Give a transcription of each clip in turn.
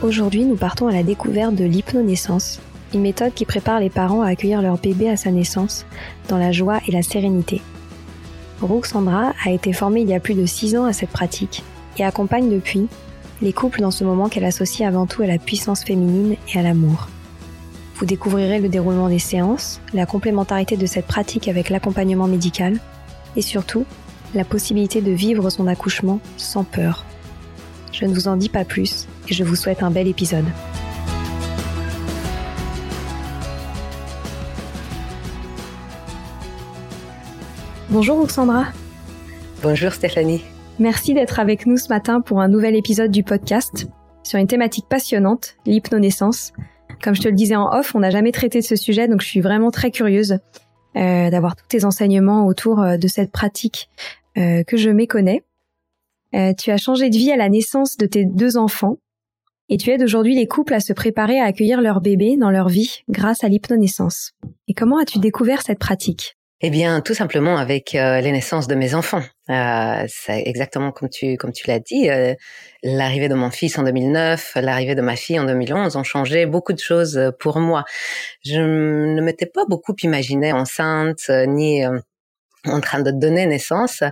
Aujourd'hui, nous partons à la découverte de l'hypnonaissance, une méthode qui prépare les parents à accueillir leur bébé à sa naissance dans la joie et la sérénité. Sandra a été formée il y a plus de 6 ans à cette pratique et accompagne depuis les couples dans ce moment qu'elle associe avant tout à la puissance féminine et à l'amour. Vous découvrirez le déroulement des séances, la complémentarité de cette pratique avec l'accompagnement médical et surtout la possibilité de vivre son accouchement sans peur. Je ne vous en dis pas plus et je vous souhaite un bel épisode. Bonjour Oxandra. Bonjour Stéphanie. Merci d'être avec nous ce matin pour un nouvel épisode du podcast sur une thématique passionnante, l'hypnonaissance. Comme je te le disais en off, on n'a jamais traité de ce sujet, donc je suis vraiment très curieuse euh, d'avoir tous tes enseignements autour euh, de cette pratique euh, que je méconnais. Tu as changé de vie à la naissance de tes deux enfants et tu aides aujourd'hui les couples à se préparer à accueillir leur bébé dans leur vie grâce à l'hypnonaissance. Et comment as-tu découvert cette pratique? Eh bien, tout simplement avec euh, les naissances de mes enfants. Euh, c'est exactement comme tu comme tu l'as dit. Euh, l'arrivée de mon fils en 2009, l'arrivée de ma fille en 2011 ont changé beaucoup de choses pour moi. Je ne m'étais pas beaucoup imaginée enceinte ni en train de donner naissance.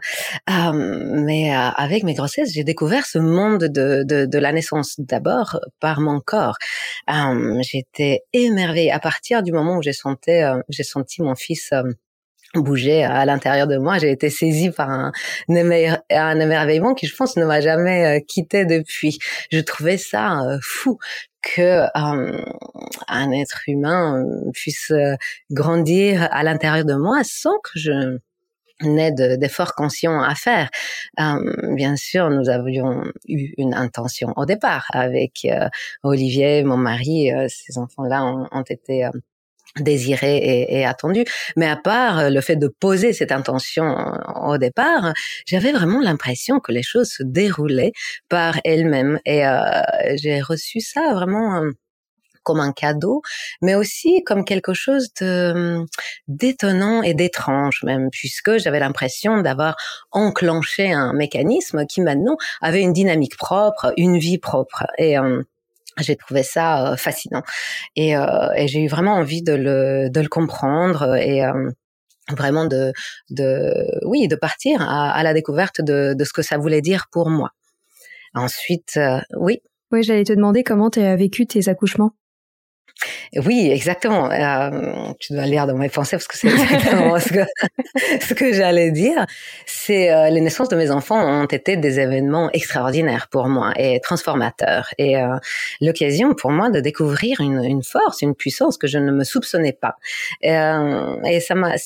mais avec mes grossesses, j'ai découvert ce monde de, de, de la naissance d'abord par mon corps. J'étais émerveillée à partir du moment où j'ai senti, j'ai senti mon fils bouger à l'intérieur de moi. J'ai été saisie par un, un émerveillement qui, je pense, ne m'a jamais euh, quitté depuis. Je trouvais ça euh, fou que euh, un être humain puisse grandir à l'intérieur de moi sans que je n'ait d'efforts conscients à faire. bien sûr, nous avions eu une intention au départ avec Olivier, mon mari. ces enfants-là ont, ont été désiré et, et, attendu. Mais à part euh, le fait de poser cette intention euh, au départ, j'avais vraiment l'impression que les choses se déroulaient par elles-mêmes. Et euh, j'ai reçu ça vraiment comme un cadeau, mais aussi comme quelque chose de d'étonnant et d'étrange même, puisque j'avais l'impression d'avoir enclenché un mécanisme qui maintenant avait une dynamique propre, une vie propre. Et j'ai trouvé ça euh, fascinant et, euh, et j'ai eu vraiment envie de le, de le comprendre et euh, vraiment de, de, oui, de partir à, la découverte de, de, ce que ça voulait dire pour moi. Ensuite, oui. Oui, j'allais te demander comment tu as vécu tes accouchements. Oui, exactement. Euh, tu dois lire dans mes pensées parce que c'est exactement ce que, ce que j'allais dire. C'est euh, les naissances de mes enfants ont été des événements extraordinaires pour moi et transformateurs et euh, l'occasion pour moi de découvrir une, une, force, une puissance que je ne me soupçonnais pas. Et, et ça m'a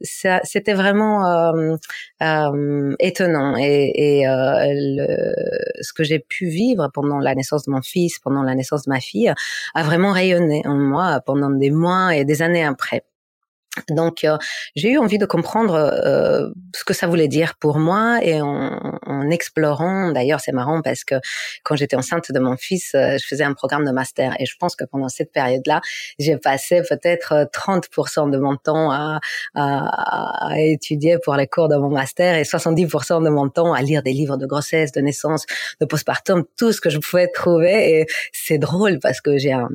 c'était vraiment euh, euh, étonnant et, euh, le, ce que j'ai pu vivre pendant la naissance de mon fils, pendant la naissance de ma fille, a vraiment rayonné en moi pendant des mois et des années après. Donc, euh, j'ai eu envie de comprendre euh, ce que ça voulait dire pour moi et en, en explorant, d'ailleurs c'est marrant parce que quand j'étais enceinte de mon fils, euh, je faisais un programme de master et je pense que pendant cette période-là, j'ai passé peut-être 30% de mon temps à, à, à, étudier pour les cours de mon master et 70% de mon temps à lire des livres de grossesse, de naissance, de postpartum, tout ce que je pouvais trouver et c'est drôle parce que j'ai un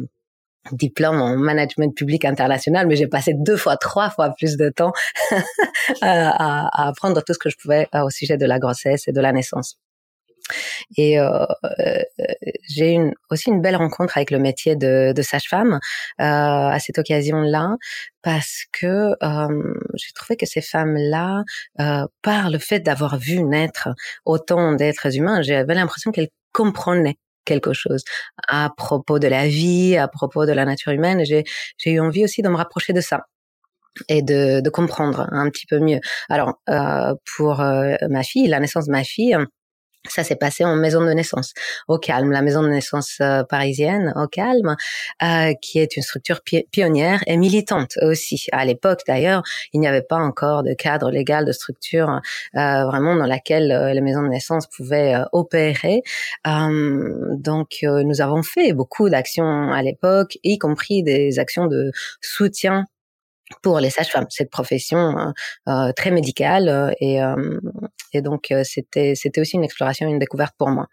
diplôme en management public international, mais j'ai passé deux fois, trois fois plus de temps à, apprendre tout ce que je pouvais euh, au sujet de la grossesse et de la naissance. Et euh, euh, j'ai une, aussi une belle rencontre avec le métier de, de sage-femme euh, à cette occasion-là, parce que euh, j'ai trouvé que ces femmes-là, euh, par le fait d'avoir vu naître autant d'êtres humains, j'avais l'impression qu'elles comprenaient quelque chose à propos de la vie, à propos de la nature humaine. J'ai, eu envie aussi de me rapprocher de ça et de, de comprendre un petit peu mieux. Alors, euh, pour euh, ma fille, la naissance de ma fille, Ça s'est passé en maison de naissance, au calme, la maison de naissance euh, parisienne, au calme, euh, qui est une structure pionnière et militante aussi. À l'époque, d'ailleurs, il n'y avait pas encore de cadre légal de structure euh, vraiment dans laquelle euh, les maisons de naissance pouvaient opérer. donc, nous avons fait beaucoup d'actions à l'époque, y compris des actions de soutien pour les sages-femmes, cette profession euh, euh très médicale euh, et, euh, et donc c'était c'était aussi une exploration, une découverte pour moi.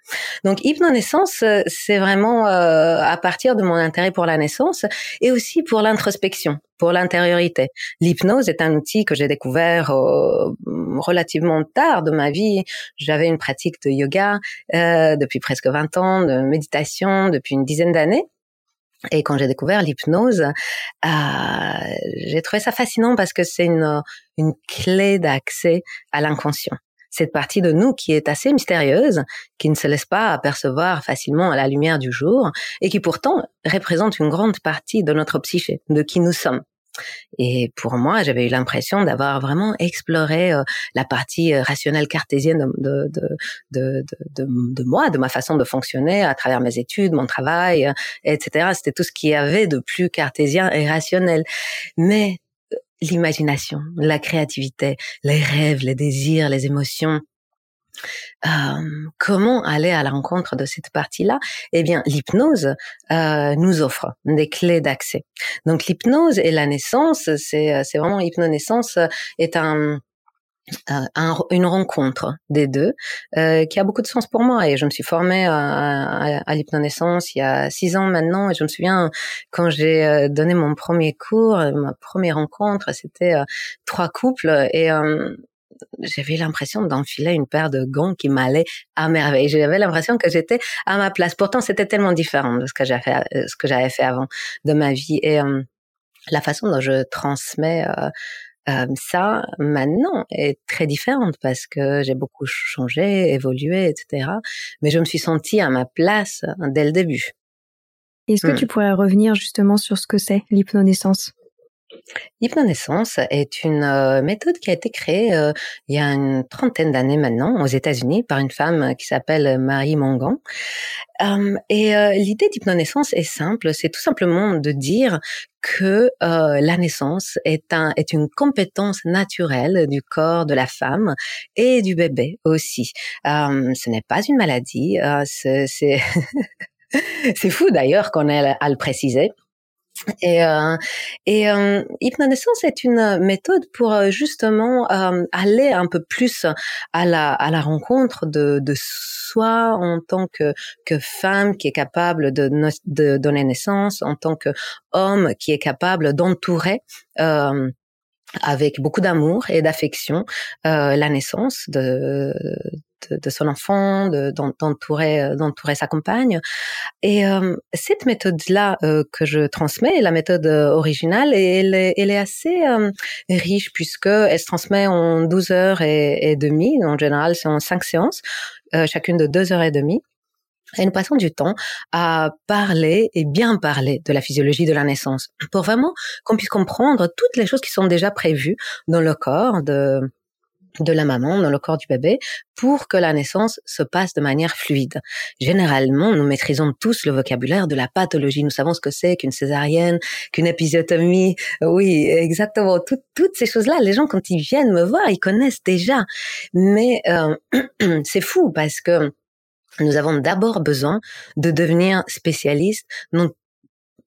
Donc hypnonaissance, c'est vraiment à partir de mon intérêt pour la naissance et aussi pour l'introspection, pour l'intériorité. L'hypnose est un outil que j'ai découvert relativement tard de ma vie. J'avais une pratique de yoga depuis presque 20 ans, de méditation depuis une dizaine d'années. Et quand j'ai découvert l'hypnose, euh, j'ai trouvé ça fascinant parce que c'est une, une clé d'accès à l'inconscient. Cette partie de nous qui est assez mystérieuse, qui ne se laisse pas apercevoir facilement à la lumière du jour et qui pourtant représente une grande partie de notre psyché, de qui nous sommes. Et pour moi, j'avais eu l'impression d'avoir vraiment exploré euh, la partie euh, rationnelle cartésienne de, de, de, de, moi, de ma façon de fonctionner à travers mes études, mon travail, euh, etc. C'était tout ce qu'il y avait de plus cartésien et rationnel. Mais l'imagination, la créativité, les rêves, les désirs, les émotions, euh, comment aller à la rencontre de cette partie-là? Eh bien, l'hypnose euh, nous offre des clés d'accès. Donc, l'hypnose et la naissance, c'est euh, vraiment hypnonaissance est un un, une rencontre des deux euh, qui a beaucoup de sens pour moi. Et je me suis formée à, à, à l'hypnonaissance il y a six ans maintenant. Et je me souviens quand j'ai donné mon premier cours ma première rencontre c'était trois couples. Et j'avais l'impression d'enfiler une paire de gants qui m'allait à merveille. J'avais l'impression que j'étais à ma place. Pourtant, c'était tellement différent de ce que j'avais fait, euh, ce que j'avais fait avant de ma vie et euh, la façon dont je transmets euh, euh, ça maintenant est très différente parce que j'ai beaucoup changé, évolué, etc. Mais je me suis sentie à ma place dès le début. Est-ce que hmm. tu pourrais revenir justement sur ce que c'est l'hypnonaissance? L'hypnonaissance est une euh, méthode qui a été créée euh, il y a une trentaine d'années maintenant aux États-Unis par une femme qui s'appelle Marie Mongan. Euh, et l'idée d'hypnonaissance est simple, c'est tout simplement de dire que la naissance est, un, est une compétence naturelle du corps de la femme et du bébé aussi. ce n'est pas une maladie, c'est fou d'ailleurs qu'on ait à le préciser. Et, euh, et euh, hypnonaissance est une méthode pour euh, justement euh, aller un peu plus à la, à la rencontre de, de soi en tant que, que femme qui est capable de, de donner naissance, en tant que homme qui est capable d'entourer euh, avec beaucoup d'amour et d'affection euh, la naissance de, de, son enfant, d'entourer euh, d'entourer sa compagne. Et euh, cette méthode-là euh, que je transmets, la méthode originale, elle est, elle est assez riche puisque elle se transmet en 12 heures et, et demie. En général, c'est en cinq séances, chacune de deux heures et demie. Et nous passons du temps à parler et bien parler de la physiologie de la naissance pour vraiment qu'on puisse comprendre toutes les choses qui sont déjà prévues dans le corps de, de la maman dans le corps du bébé pour que la naissance se passe de manière fluide. Généralement, nous maîtrisons tous le vocabulaire de la pathologie. Nous savons ce que c'est qu'une césarienne, qu'une épisiotomie. Oui, exactement. toutes ces choses-là, les gens, quand ils viennent me voir, ils connaissent déjà. Mais euh, c'est fou parce que nous avons d'abord besoin de devenir spécialistes dans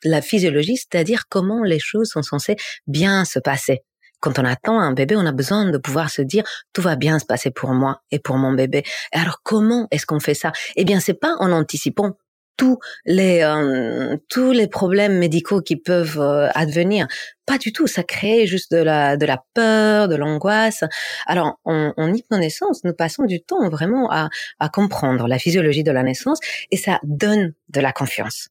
la physiologie, c'est-à-dire comment les choses sont censées bien se passer quand on attend un bébé, on a besoin de pouvoir se dire tout va bien se passer pour moi et pour mon bébé. alors comment est-ce qu'on fait ça? Eh bien, c'est pas en anticipant tous les euh, tous les problèmes médicaux qui peuvent euh, advenir. Pas du tout. Ça crée juste de la de la peur, de l'angoisse. Alors, en, en hypnonaissance, nous passons du temps vraiment à à comprendre la physiologie de la naissance et ça donne de la confiance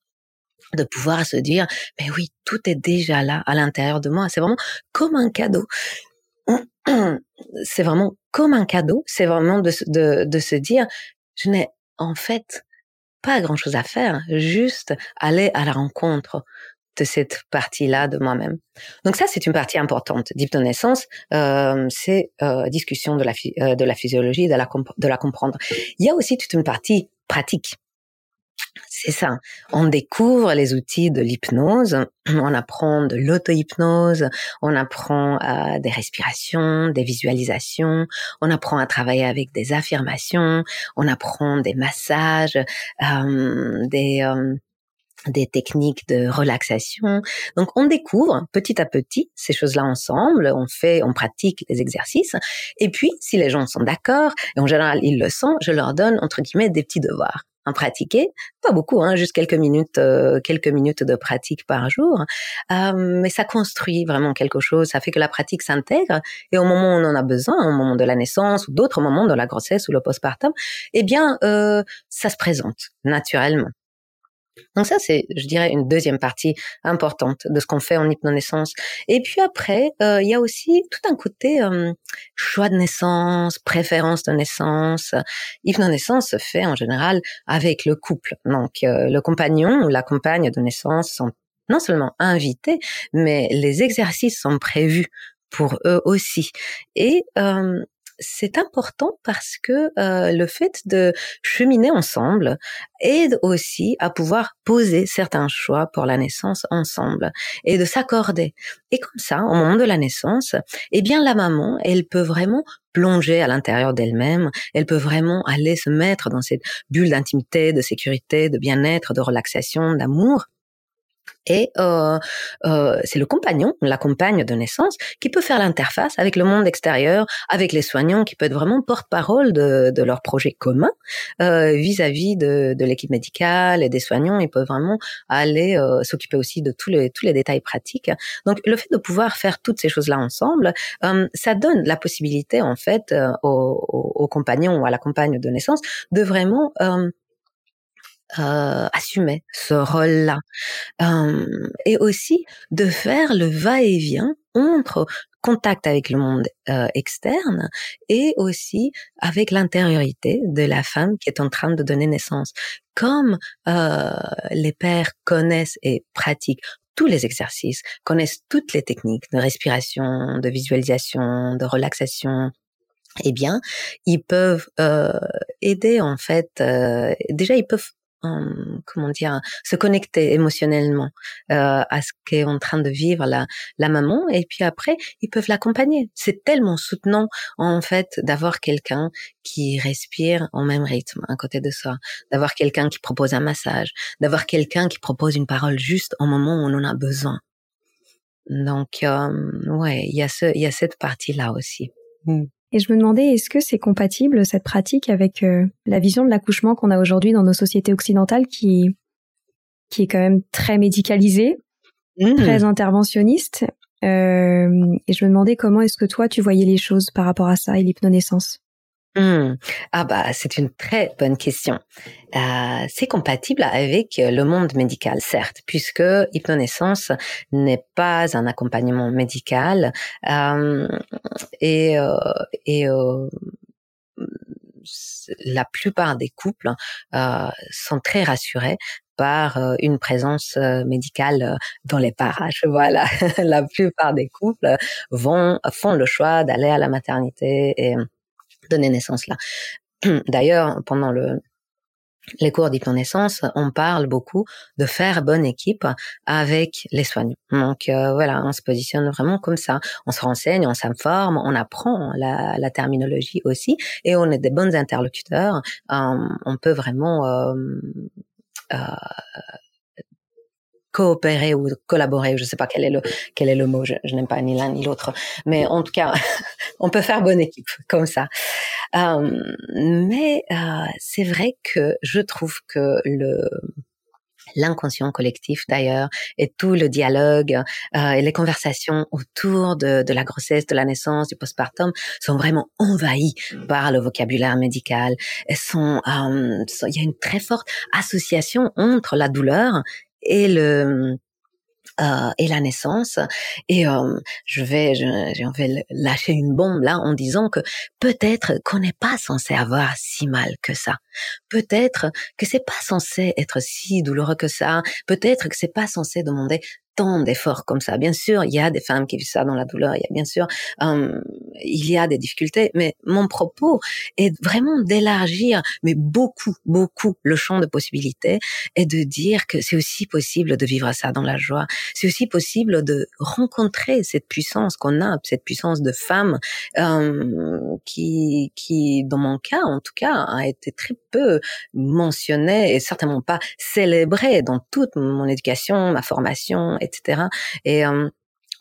de pouvoir se dire, mais oui, tout est déjà là à l'intérieur de moi. C'est vraiment comme un cadeau. C'est vraiment comme un cadeau. C'est vraiment de, de, se dire, je n'ai en fait pas grand chose à faire, juste aller à la rencontre de cette partie-là de moi-même. Donc ça, c'est une partie importante d'hypnonaissance, euh, c'est euh, discussion de la, euh, de la physiologie, de la, de la comprendre. Il y a aussi toute une partie pratique. C'est ça. On découvre les outils de l'hypnose, on apprend de l'auto-hypnose, on apprend euh, des respirations, des visualisations, on apprend à travailler avec des affirmations, on apprend des massages, euh, des euh, des techniques de relaxation. Donc on découvre petit à petit ces choses-là ensemble, on fait, on pratique les exercices. Et puis si les gens sont d'accord, et en général ils le sont, je leur donne entre guillemets des petits devoirs à pratiquer, pas beaucoup, hein, juste quelques minutes, euh, quelques minutes de pratique par jour, euh, mais ça construit vraiment quelque chose. Ça fait que la pratique s'intègre et au moment où on en a besoin, au moment de la naissance ou d'autres moments de la grossesse ou le postpartum, eh bien, euh, ça se présente naturellement. Donc ça, c'est, je dirais, une deuxième partie importante de ce qu'on fait en hypnonaissance. Et puis après, euh, il y a aussi tout un côté euh, choix de naissance, préférence de naissance. Hypnonaissance se fait en général avec le couple. Donc euh, le compagnon ou la compagne de naissance sont non seulement invités, mais les exercices sont prévus pour eux aussi. Et c'est important parce que euh, le fait de cheminer ensemble aide aussi à pouvoir poser certains choix pour la naissance ensemble et de s'accorder. Et comme ça, au moment de la naissance, eh bien la maman, elle peut vraiment plonger à l'intérieur d'elle-même, elle peut vraiment aller se mettre dans cette bulle d'intimité, de sécurité, de bien-être, de relaxation, d'amour et euh, euh, c'est le compagnon, la compagne de naissance, qui peut faire l'interface avec le monde extérieur, avec les soignants, qui peut être vraiment porte-parole de, de leur projet commun euh, vis-à-vis de, de l'équipe médicale et des soignants. Ils peuvent vraiment aller euh, s'occuper aussi de tous les tous les détails pratiques. Donc le fait de pouvoir faire toutes ces choses-là ensemble, euh, ça donne la possibilité en fait au, au, au, compagnon ou à la compagne de naissance de vraiment euh, assumer ce rôle-là et aussi de faire le va-et-vient entre contact avec le monde euh, externe et aussi avec l'intériorité de la femme qui est en train de donner naissance. Comme euh, les pères connaissent et pratiquent tous les exercices, connaissent toutes les techniques de respiration, de visualisation, de relaxation, eh bien, ils peuvent euh, aider en fait. Euh, déjà, ils peuvent comment dire, se connecter émotionnellement euh, à ce qu'est en train de vivre la, la maman. Et puis après, ils peuvent l'accompagner. C'est tellement soutenant, en fait, d'avoir quelqu'un qui respire en même rythme à côté de soi, d'avoir quelqu'un qui propose un massage, d'avoir quelqu'un qui propose une parole juste au moment où on en a besoin. Donc, euh, ouais, il y a y a cette partie-là aussi. Mmh. Et je me demandais, est-ce que c'est compatible cette pratique avec euh, la vision de l'accouchement qu'on a aujourd'hui dans nos sociétés occidentales, qui qui est quand même très médicalisée, mmh. très interventionniste. Euh, et je me demandais comment est-ce que toi tu voyais les choses par rapport à ça et l'hypnonaissance? Mmh. Ah bah c'est une très bonne question. Euh, c'est compatible avec le monde médical, certes, puisque hypnonaissance n'est pas un accompagnement médical euh, et, euh, et euh, la plupart des couples euh, sont très rassurés par une présence médicale dans les parages. Voilà, la plupart des couples vont font le choix d'aller à la maternité et donner naissance là. D'ailleurs, pendant le les cours d'hypnonaissance, on parle beaucoup de faire bonne équipe avec les soignants. Donc euh, voilà, on se positionne vraiment comme ça. On se renseigne, on s'informe, on apprend la, la, terminologie aussi, et on est des bons interlocuteurs. Euh, on peut vraiment euh, euh coopérer ou collaborer, je sais pas quel est le quel est le mot, je, n'aime pas ni l'un ni l'autre, mais en tout cas, on peut faire bonne équipe comme ça. Euh, mais euh, c'est vrai que je trouve que le l'inconscient collectif d'ailleurs et tout le dialogue euh, et les conversations autour de, de, la grossesse, de la naissance, du postpartum sont vraiment envahis par le vocabulaire médical. Elles sont, euh, il y a une très forte association entre la douleur et le euh, et la naissance. Et euh, je vais, je, je, vais lâcher une bombe là en disant que peut-être qu'on n'est pas censé avoir si mal que ça. Peut-être que c'est pas censé être si douloureux que ça. Peut-être que c'est pas censé demander tant d'efforts comme ça. Bien sûr, il y a des femmes qui vivent ça dans la douleur. Il y a bien sûr, il y a des difficultés. Mais mon propos est vraiment d'élargir, mais beaucoup, beaucoup le champ de possibilités et de dire que c'est aussi possible de vivre ça dans la joie. C'est aussi possible de rencontrer cette puissance qu'on a, cette puissance de femme euh, qui, qui, dans mon cas, en tout cas, a été très peu mentionnée et certainement pas célébrée dans toute mon éducation, ma formation, etc. Et euh,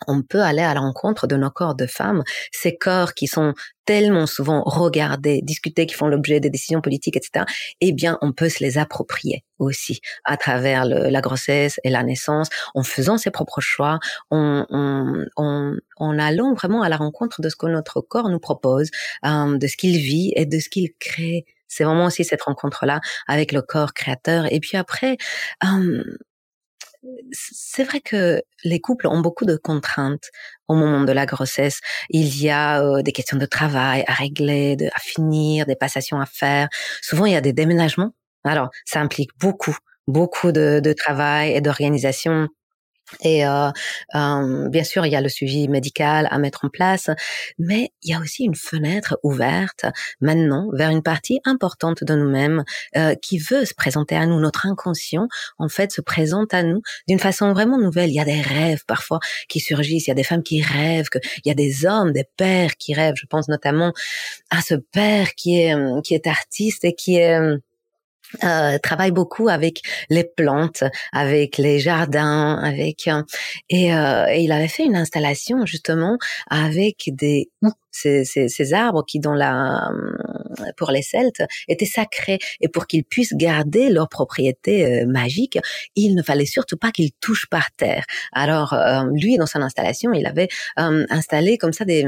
on peut aller à la rencontre de nos corps de femmes, ces corps qui sont tellement souvent regardés, discutés, qui font l'objet des décisions politiques, etc. Eh bien, on peut se les approprier aussi à travers la grossesse et la naissance, en faisant ses propres choix, en, en, en, en allant vraiment à la rencontre de ce que notre corps nous propose, euh, de ce qu'il vit et de ce qu'il crée. C'est vraiment aussi cette rencontre-là avec le corps créateur. Et puis après, c'est vrai que les couples ont beaucoup de contraintes au moment de la grossesse. Il y a des questions de travail à régler, à finir, des passations à faire. Souvent, il y a des déménagements. Alors, ça implique beaucoup, beaucoup de travail et d'organisation et euh, euh, bien sûr, il y a le suivi médical à mettre en place, mais il y a aussi une fenêtre ouverte maintenant vers une partie importante de nous-mêmes euh, qui veut se présenter à nous. Notre inconscient, en fait, se présente à nous d'une façon vraiment nouvelle. Il y a des rêves parfois qui surgissent. Il y a des femmes qui rêvent, que, il y a des hommes, des pères qui rêvent. Je pense notamment à ce père qui est qui est artiste et qui est euh, travaille beaucoup avec les plantes, avec les jardins, avec euh, et, euh, et, il avait fait une installation justement avec des ces, ces, ces, arbres qui dans la pour les Celtes étaient sacrés et pour qu'ils puissent garder leur propriété magique, il ne fallait surtout pas qu'ils touchent par terre. Alors lui dans son installation, il avait installé comme ça des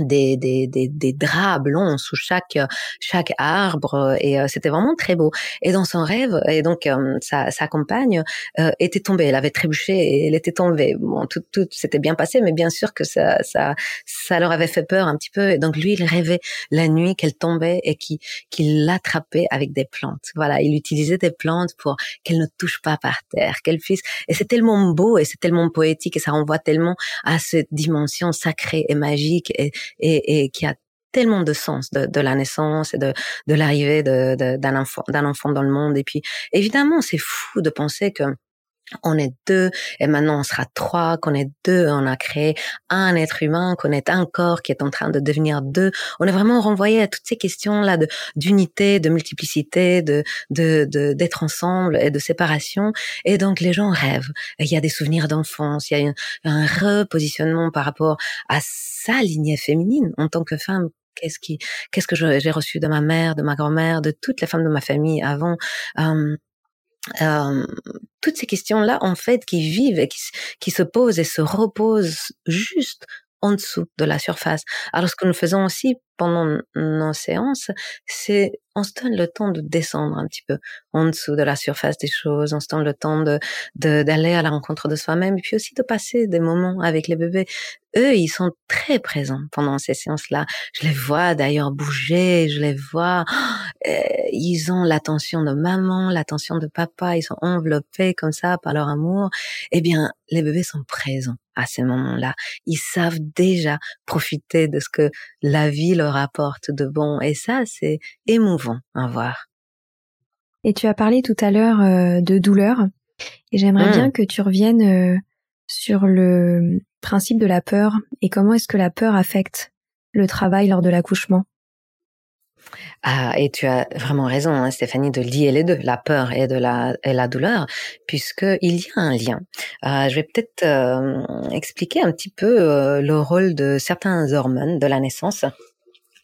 des, des, des, des, draps blancs sous chaque chaque arbre et euh, c'était vraiment très beau. Et dans son rêve, et donc euh, sa, sa compagne euh, était tombée, elle avait trébuché et elle était tombée. Bon, tout, tout s'était bien passé, mais bien sûr que ça, ça, ça leur avait fait peur un petit peu. Et donc lui, il rêvait la nuit qu'elle tombait et qu'il qu'il l'attrapait avec des plantes. Voilà, il utilisait des plantes pour qu'elle ne touche pas par terre, qu'elle puisse. Et c'est tellement beau et c'est tellement poétique et ça renvoie tellement à cette dimension sacrée et magique et, et, et qui a tellement de sens de, de, la naissance et de, de l'arrivée d'un de, enfant, d'un enfant dans le monde. Et puis, évidemment, c'est fou de penser que on est deux et maintenant on sera trois, qu'on est deux, on a créé un être humain, qu'on est un corps qui est en train de devenir deux. On est vraiment renvoyé à toutes ces questions là de d'unité, de multiplicité, de de d'être ensemble et de séparation. Et donc les gens rêvent. Il y a des souvenirs d'enfance, il y a un, repositionnement par rapport à sa lignée féminine en tant que femme qu'est-ce qui qu'est-ce que j'ai reçu de ma mère, de ma grand-mère, de toutes les femmes de ma famille avant. Euh, euh, toutes ces questions-là, en fait, qui vivent et qui, qui, se posent et se reposent juste en dessous de la surface. Alors, ce que nous faisons aussi pendant nos séances, c'est on se donne le temps de descendre un petit peu en dessous de la surface des choses, on se donne le temps de d'aller à la rencontre de soi-même et puis aussi de passer des moments avec les bébés. Eux, ils sont très présents pendant ces séances-là. Je les vois d'ailleurs bouger, je les vois, ils ont l'attention de maman, l'attention de papa, ils sont enveloppés comme ça par leur amour. Eh bien, les bébés sont présents à ces moments-là. Ils savent déjà profiter de ce que la vie leur rapporte de bon. Et ça, c'est émouvant à voir. Et tu as parlé tout à l'heure euh, de douleur. Et j'aimerais bien mmh. que tu reviennes euh, sur le principe de la peur et comment est-ce que la peur affecte le travail lors de l'accouchement? Ah, et tu as vraiment raison, hein, Stéphanie, de lier les deux, la peur et de la et la douleur, puisque il y a un lien. Euh, je vais peut-être euh, expliquer un petit peu euh, le rôle de certains hormones de la naissance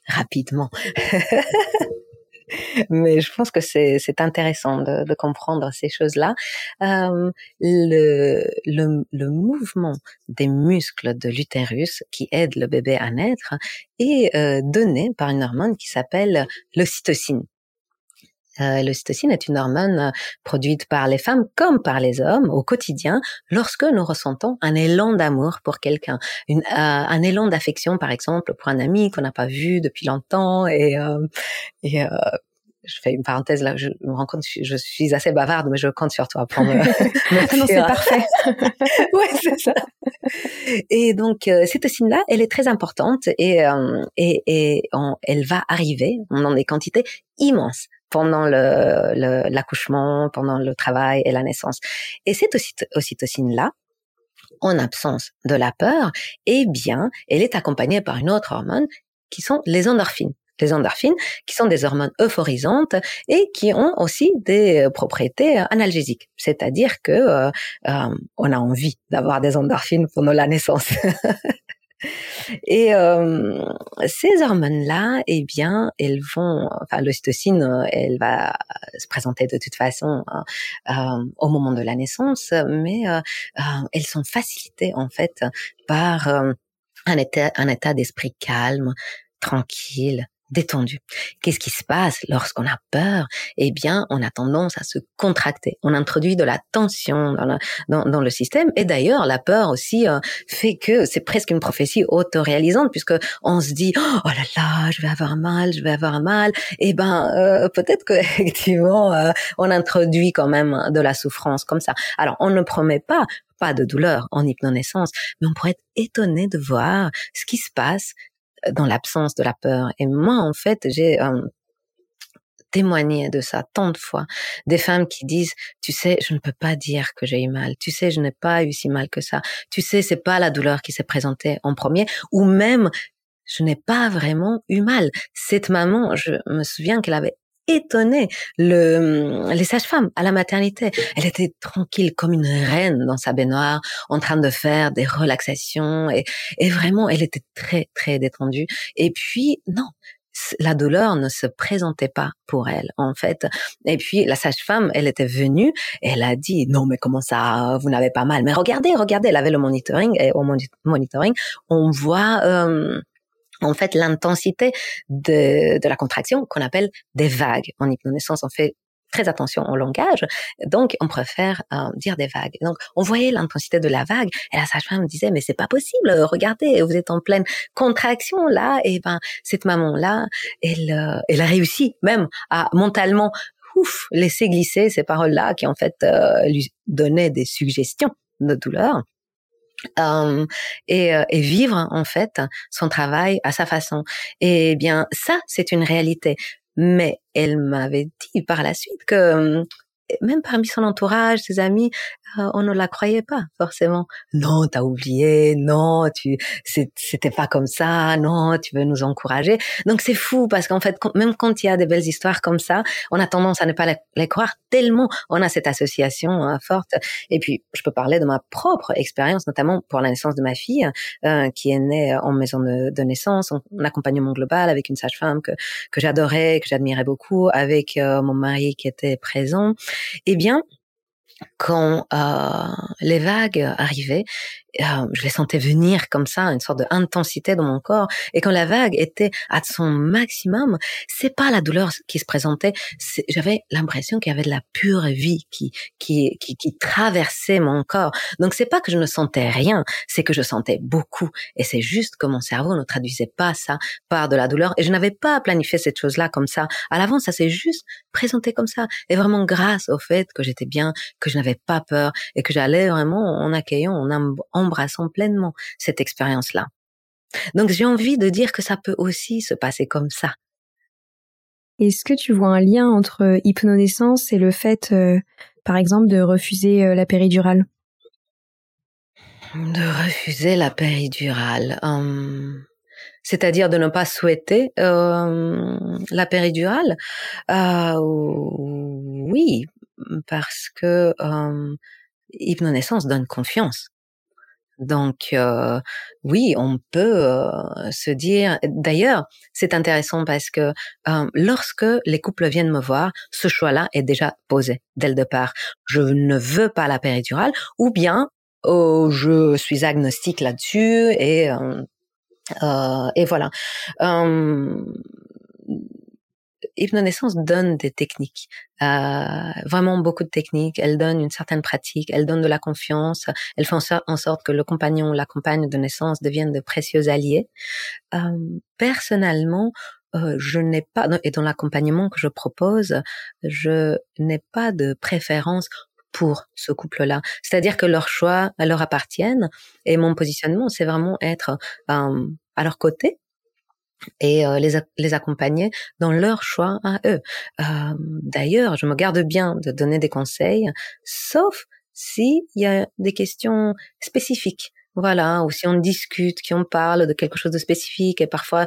rapidement. mais je pense que c'est intéressant de, de, comprendre ces choses-là. Euh, le, le, le, mouvement des muscles de l'utérus qui aide le bébé à naître est euh, donné par une hormone qui s'appelle l'ocytocine. Euh, l'ocytocine est une hormone euh, produite par les femmes comme par les hommes au quotidien lorsque nous ressentons un élan d'amour pour quelqu'un, euh, un élan d'affection par exemple pour un ami qu'on n'a pas vu depuis longtemps et, et je fais une parenthèse là, je me rends compte, je, suis assez bavarde, mais je compte sur toi pour me. Ah non, c'est parfait. ouais, c'est ça. Et donc cette ocine-là, elle est très importante et et, et elle va arriver dans des quantités immenses pendant l'accouchement, le, pendant le travail et la naissance. Et cette ocytocine-là, en absence de la peur, eh bien, elle est accompagnée par une autre hormone qui sont les endorphines. Les endorphines, qui sont des hormones euphorisantes et qui ont aussi des propriétés analgésiques. C'est-à-dire que euh, euh, on a envie d'avoir des endorphines pendant la naissance. Et euh, ces hormones-là, eh bien, elles vont, enfin, l'ocytocine, elle va se présenter de toute façon hein, euh, au moment de la naissance, mais euh, euh elles sont facilitées en fait par euh, un état, un état d'esprit calme, tranquille, détendu. Qu'est-ce qui se passe lorsqu'on a peur? Eh bien, on a tendance à se contracter. On introduit de la tension dans le, dans, le système. Et d'ailleurs, la peur aussi euh, fait que c'est presque une prophétie autoréalisante puisque on se dit oh là là, je vais avoir mal, je vais avoir mal. Eh ben, euh, peut-être que effectivement, euh, on introduit quand même de la souffrance comme ça. Alors, on ne promet pas pas de douleur en hypnonaissance, mais on pourrait être étonné de voir ce qui se passe dans l'absence de la peur. Et moi, en fait, j'ai euh, témoigné de ça tant de fois. Des femmes qui disent, tu sais, je ne peux pas dire que j'ai eu mal. Tu sais, je n'ai pas eu si mal que ça. Tu sais, c'est pas la douleur qui s'est présentée en premier. Ou même, je n'ai pas vraiment eu mal. Cette maman, je me souviens qu'elle avait étonné le, les sages-femmes à la maternité. Elle était tranquille comme une reine dans sa baignoire, en train de faire des relaxations et, et vraiment, elle était très, très détendue. Et puis, non, la douleur ne se présentait pas pour elle en fait. Et puis la sage-femme, elle était venue, elle a dit non mais comment ça, vous n'avez pas mal. Mais regardez, regardez, elle avait le monitoring et au monitoring, on voit euh, en fait l'intensité de, de la contraction qu'on appelle des vagues. En hypnonaissance, on fait très attention au langage, donc on préfère euh, dire des vagues. Donc on voyait l'intensité de la vague et la sage-femme me disait mais c'est pas possible, regardez, vous êtes en pleine contraction là et ben cette maman là, elle euh, elle a réussi même à mentalement ouf laisser glisser ces paroles là qui en fait euh, lui donnaient des suggestions de douleur euh, et, vivre en fait son travail à sa façon. Et bien ça, c'est une réalité. Mais elle m'avait dit par la suite que même parmi son entourage, ses amis, on ne la croyait pas forcément. Non, t'as oublié, non, tu, c'était pas comme ça, non, tu veux nous encourager. Donc c'est fou parce qu'en fait, même quand il y a des belles histoires comme ça, on a tendance à ne pas les, croire tellement on a cette association hein, forte. Et puis, je peux parler de ma propre expérience, notamment pour la naissance de ma fille, euh, qui est née en maison de, naissance, en, accompagnement global avec une sage-femme que que j'adorais, que j'admirais beaucoup, avec euh, mon mari qui était présent. Eh bien, quand euh, les vagues arrivaient, euh, je les sentais venir comme ça, une sorte d'intensité dans mon corps. Et quand la vague était à son maximum, c'est pas la douleur qui se présentait. J'avais l'impression qu'il y avait de la pure vie qui, qui, qui, qui traversait mon corps. Donc c'est pas que je ne sentais rien, c'est que je sentais beaucoup. Et c'est juste que mon cerveau ne traduisait pas ça par de la douleur. Et je n'avais pas planifié cette chose-là comme ça. À l'avant, ça s'est juste présenté comme ça. Et vraiment grâce au fait que j'étais bien, que je n'avais pas peur et que j'allais vraiment en accueillant, en, embrassant pleinement cette expérience-là. Donc j'ai envie de dire que ça peut aussi se passer comme ça. Est-ce que tu vois un lien entre hypnonaissance et le fait, euh, par exemple, de refuser euh, la péridurale? De refuser la péridurale. Hum, c'est-à-dire de ne pas souhaiter euh, la péridurale? oui, parce que euh, hypnonaissance donne confiance. Donc oui, on peut se dire. D'ailleurs, c'est intéressant parce que lorsque les couples viennent me voir, ce choix-là est déjà posé dès le départ. Je ne veux pas la péridurale, ou bien oh, je suis agnostique là-dessus et et voilà hypnonaissance donne des techniques, euh, vraiment beaucoup de techniques. Elle donne une certaine pratique, elle donne de la confiance, elle fait en sorte que le compagnon ou la compagne de naissance deviennent de précieux alliés. Euh, personnellement, euh, je n'ai pas, et dans l'accompagnement que je propose, je n'ai pas de préférence pour ce couple-là. C'est-à-dire que leurs choix leur appartiennent et mon positionnement, c'est vraiment être euh, à leur côté et euh, les, les accompagner dans leur choix à eux. Euh, D'ailleurs, je me garde bien de donner des conseils, sauf s'il y a des questions spécifiques. Voilà, ou si on discute, qu'on parle de quelque chose de spécifique, et parfois,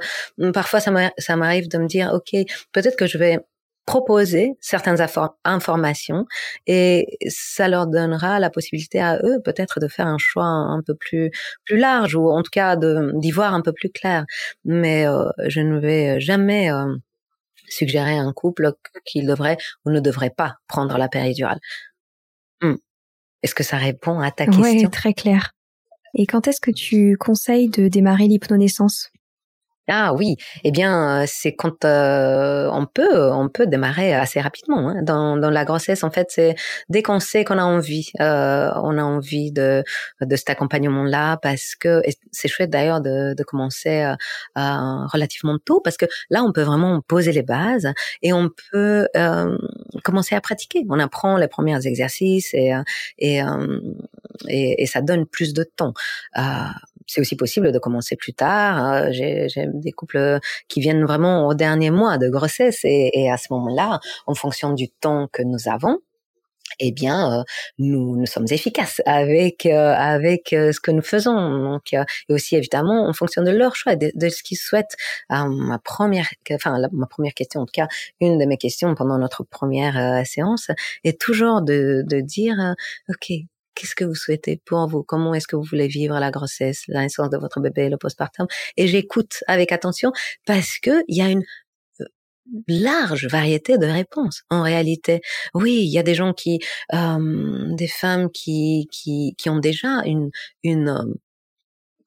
parfois ça m'arrive de me dire, ok, peut-être que je vais proposer certaines informations et ça leur donnera la possibilité à eux peut-être de faire un choix un peu plus plus large ou en tout cas d'y voir un peu plus clair. Mais euh, je ne vais jamais euh, suggérer à un couple qu'il devrait ou ne devrait pas prendre la péridurale. Hmm. est-ce que ça répond à ta question? Oui, très clair. Et quand est-ce que tu conseilles de démarrer l'hypnonaissance? Ah oui, eh bien euh, c'est quand euh, on peut on peut démarrer assez rapidement hein. dans, dans la grossesse en fait c'est dès qu'on sait qu'on a envie euh, on a envie de de cet accompagnement là parce que c'est chouette d'ailleurs de, de commencer euh, relativement tôt parce que là on peut vraiment poser les bases et on peut commencer à pratiquer on apprend les premiers exercices et et, et, et ça donne plus de temps c'est aussi possible de commencer plus tard. Euh, j'ai des couples qui viennent vraiment au dernier mois de grossesse et, et à ce moment-là, en fonction du temps que nous avons, eh bien, euh, nous, nous sommes efficaces avec euh, avec ce que nous faisons. Donc, et aussi évidemment en fonction de leur choix, de, de ce qu'ils souhaitent. ma première, enfin ma première question, en tout cas, une de mes questions pendant notre première séance est toujours de, de dire, ok, qu'est-ce que vous souhaitez pour vous? Comment est-ce que vous voulez vivre la grossesse, la naissance de votre bébé, le postpartum? Et j'écoute avec attention parce que il y a une euh, large variété de réponses en réalité. Oui, il y a des gens qui, euh, des femmes qui, qui, qui ont déjà une, une euh,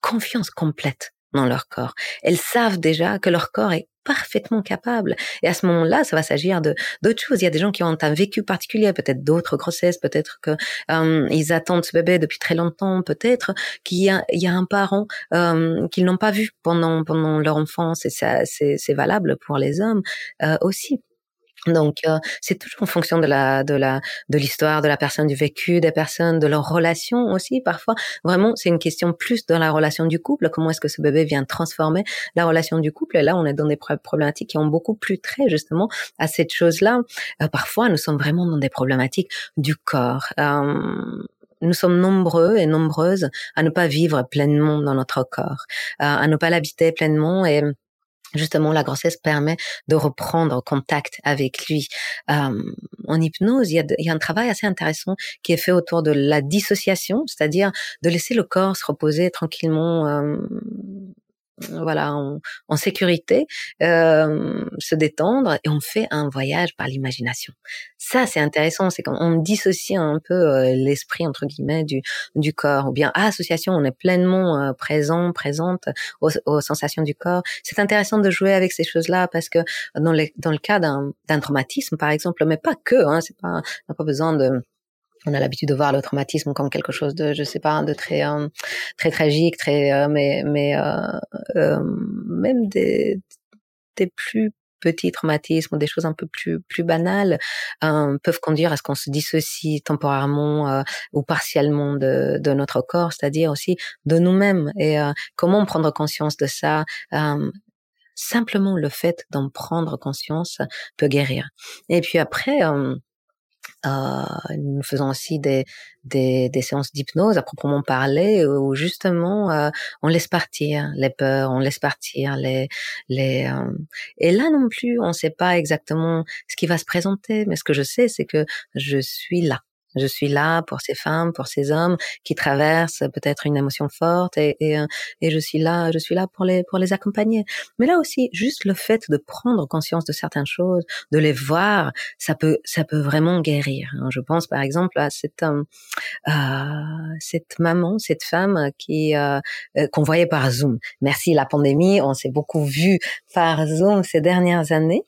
confiance complète dans leur corps. Elles savent déjà que leur corps est parfaitement capable. Et à ce moment-là, ça va s'agir de d'autres choses. Il y a des gens qui ont un vécu particulier, peut-être d'autres grossesses, peut-être que euh, ils attendent ce bébé depuis très longtemps, peut-être qu'il y a, il y a un parent euh, qu'ils n'ont pas vu pendant pendant leur enfance. Et ça, c'est valable pour les hommes euh, aussi. Donc euh, c'est toujours en fonction de la de la de l'histoire de la personne, du vécu des personnes, de leur relation aussi. Parfois, vraiment, c'est une question plus dans la relation du couple. Comment est-ce que ce bébé vient transformer la relation du couple? Et là, on est dans des problématiques qui ont beaucoup plus trait justement à cette chose-là. Euh, parfois, nous sommes vraiment dans des problématiques du corps. Euh, nous sommes nombreux et nombreuses à ne pas vivre pleinement dans notre corps, à ne pas l'habiter pleinement et Justement, la grossesse permet de reprendre contact avec lui. Euh, en hypnose, il y, a, il y, a, un travail assez intéressant qui est fait autour de la dissociation, c'est-à-dire de laisser le corps se reposer tranquillement voilà, en, sécurité, euh, se détendre et on fait un voyage par l'imagination. Ça, c'est intéressant, c'est quand on dissocie un peu euh, l'esprit entre guillemets du du corps, ou bien association, on est pleinement euh, présent, présente aux, aux, sensations du corps. C'est intéressant de jouer avec ces choses-là parce que dans, les, dans le cas d'un traumatisme, par exemple, mais pas que, hein, c'est pas, on n'a pas besoin de on a l'habitude de voir le traumatisme comme quelque chose de, je sais pas, de très euh, très tragique, très euh, mais mais euh, euh, même des des plus petits traumatismes des choses un peu plus plus banales peuvent conduire à ce qu'on se dissocie temporairement ou partiellement de, de notre corps, c'est-à-dire aussi de nous-mêmes et comment prendre conscience de ça. simplement le fait d'en prendre conscience peut guérir. Et puis après, nous faisons aussi des, des, des séances d'hypnose à proprement parler où justement euh, on laisse partir les peurs, on laisse partir les les euh, et là non plus on ne sait pas exactement ce qui va se présenter, mais ce que je sais c'est que je suis là je suis là pour ces femmes, pour ces hommes qui traversent peut-être une émotion forte et, et, euh, et, je suis là, je suis là pour les pour les accompagner. Mais là aussi, juste le fait de prendre conscience de certaines choses, de les voir, ça peut ça peut vraiment guérir. Hein. Je pense par exemple à cette euh, euh cette maman, cette femme qui euh, euh, qu'on voyait par Zoom. Merci la pandémie, on s'est beaucoup vu par Zoom ces dernières années.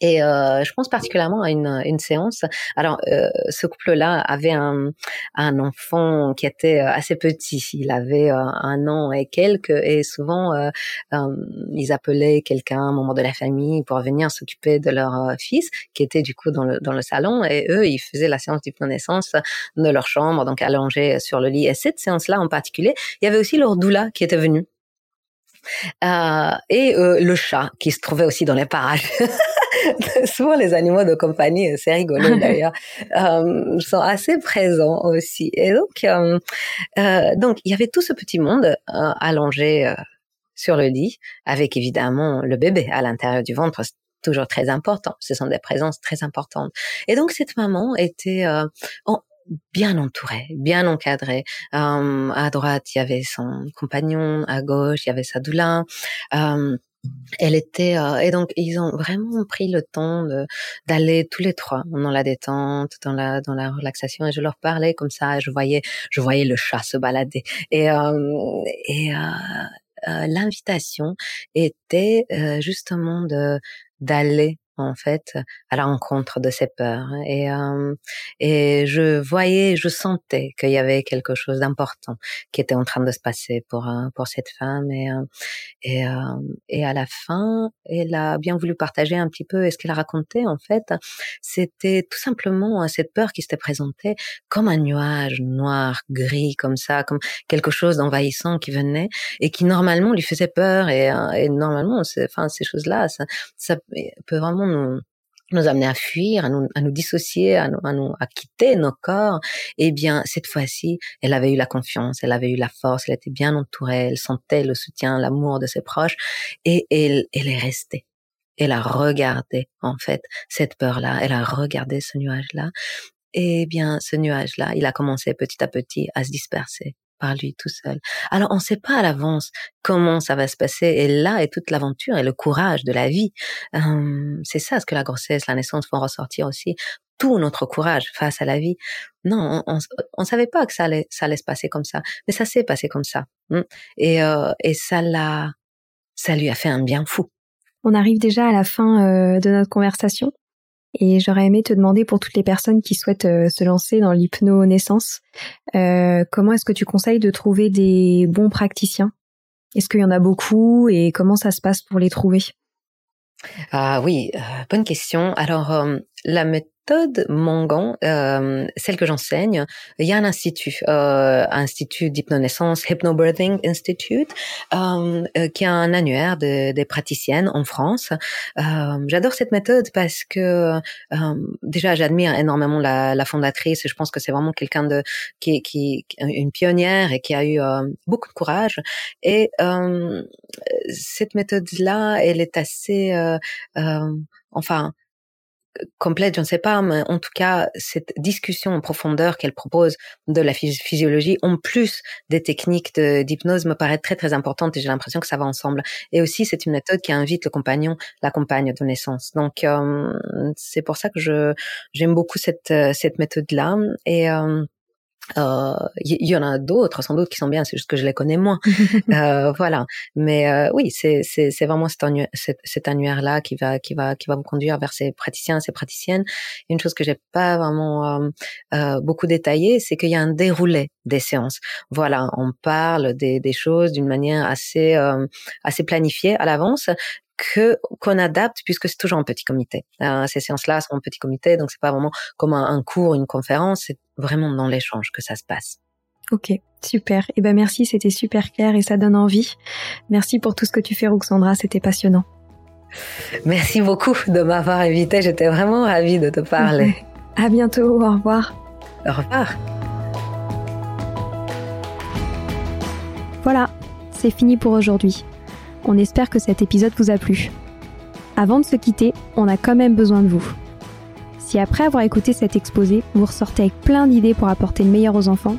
Et euh, je pense particulièrement à une, une séance. Alors, euh, ce couple-là avait un, un enfant qui était euh, assez petit. Il avait euh, un an et quelques, et souvent euh, ils appelaient quelqu'un, un membre de la famille, pour venir s'occuper de leur fils, qui était du coup dans le, dans le salon. Et eux, ils faisaient la séance d'hypnonaissance de leur chambre, donc allongés sur le lit. Et cette séance-là en particulier, il y avait aussi leur doula qui était venu. Euh, et le chat qui se trouvait aussi dans les parages. souvent les animaux de compagnie, c'est rigolo d'ailleurs, euh, sont assez présents aussi. Et donc, euh, euh, donc il y avait tout ce petit monde euh, allongé euh, sur le lit, avec évidemment le bébé à l'intérieur du ventre. C'est toujours très important. Ce sont des présences très importantes. Et donc cette maman était en, bien entourée, bien encadrée. Euh, à droite, il y avait son compagnon, à gauche, il y avait sa doula. Euh, elle était euh, et donc ils ont vraiment pris le temps d'aller tous les trois dans la détente, dans la dans la relaxation et je leur parlais comme ça, je voyais je voyais le chat se balader et euh, et euh, l'invitation était justement de d'aller en fait à la rencontre de ses peurs. Et euh, et je voyais je sentais qu'il y avait quelque chose d'important qui était en train de se passer pour euh, pour cette femme. Et euh, et à la fin elle a bien voulu partager un petit peu et ce qu'elle a raconté en fait c'était tout simplement cette peur qui s'était présentée comme un nuage noir gris comme ça comme quelque chose d'envahissant qui venait et qui normalement lui faisait peur. Et, et normalement enfin ces choses là ça, ça peut vraiment nous, amener à fuir, à nous, nous dissocier, à, nous, à, nous, quitter nos corps, eh bien, cette fois-ci, elle avait eu la confiance, elle avait eu la force, elle était bien entourée, elle sentait le soutien, l'amour de ses proches, et elle, elle est restée. Elle a regardé, en fait, cette peur-là, elle a regardé ce nuage-là, et eh bien, ce nuage-là, il a commencé petit à petit à se disperser, par lui tout seul. Alors on ne sait pas à l'avance comment ça va se passer et là est toute l'aventure et le courage de la vie. C'est ça ce que la grossesse, la naissance font ressortir aussi tout notre courage face à la vie. Non, on, on, savait pas que ça allait, ça se passer comme ça, mais ça s'est passé comme ça. Et, euh, et ça l'a, ça lui a fait un bien fou. On arrive déjà à la fin euh, de notre conversation. Et j'aurais aimé te demander pour toutes les personnes qui souhaitent euh, se lancer dans l'hypno-naissance, euh, comment est-ce que tu conseilles de trouver des bons praticiens? Est-ce qu'il y en a beaucoup? Et comment ça se passe pour les trouver? Ah oui, euh, bonne question. Alors, la méthode méthode euh, celle que j'enseigne, il y a un institut, euh, institut d'hypnonaissance, Hypnobirthing Institute, euh, euh, qui a un annuaire de, des praticiennes en France. Euh, j'adore cette méthode parce que euh, déjà j'admire énormément la, la, fondatrice. Je pense que c'est vraiment quelqu'un de qui, qui une pionnière et qui a eu beaucoup de courage. Et cette méthode-là, elle est assez, enfin complète, je ne sais pas, mais en tout cas, cette discussion en profondeur qu'elle propose de la physiologie, en plus des techniques d'hypnose, me paraît très très importante et j'ai l'impression que ça va ensemble. Et aussi, c'est une méthode qui invite le compagnon, la compagne de naissance. Donc, euh, c'est pour ça que je j'aime beaucoup cette cette méthode là et euh, il euh, y, en a d'autres sans doute qui sont bien, c'est juste que je les connais moins. euh, voilà. Mais euh, oui, c'est c'est c'est vraiment cet, annu cet, annuaire là qui va qui va qui va vous conduire vers ces praticiens, ces praticiennes. une chose que j'ai pas vraiment euh, euh, beaucoup détaillé, c'est qu'il y a un déroulé des séances. Voilà, on parle des des choses d'une manière assez assez planifiée à l'avance que qu'on adapte puisque c'est toujours en petit comité. Euh, ces séances-là sont en petit comité, donc c'est pas vraiment comme un, un cours, une conférence, c'est vraiment dans l'échange que ça se passe. Ok, super. Et eh ben merci, c'était super clair et ça donne envie. Merci pour tout ce que tu fais, Roxandra, c'était passionnant. Merci beaucoup de m'avoir invité. J'étais vraiment ravie de te parler. à bientôt. Au revoir. Au revoir. Voilà, c'est fini pour aujourd'hui. On espère que cet épisode vous a plu. Avant de se quitter, on a quand même besoin de vous. Si après avoir écouté cet exposé, vous ressortez avec plein d'idées pour apporter le meilleur aux enfants,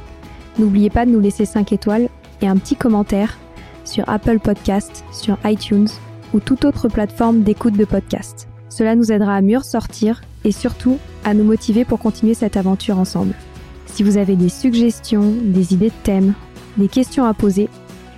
n'oubliez pas de nous laisser 5 étoiles et un petit commentaire sur Apple Podcast, sur iTunes ou toute autre plateforme d'écoute de podcast. Cela nous aidera à mieux ressortir et surtout à nous motiver pour continuer cette aventure ensemble. Si vous avez des suggestions, des idées de thèmes, des questions à poser,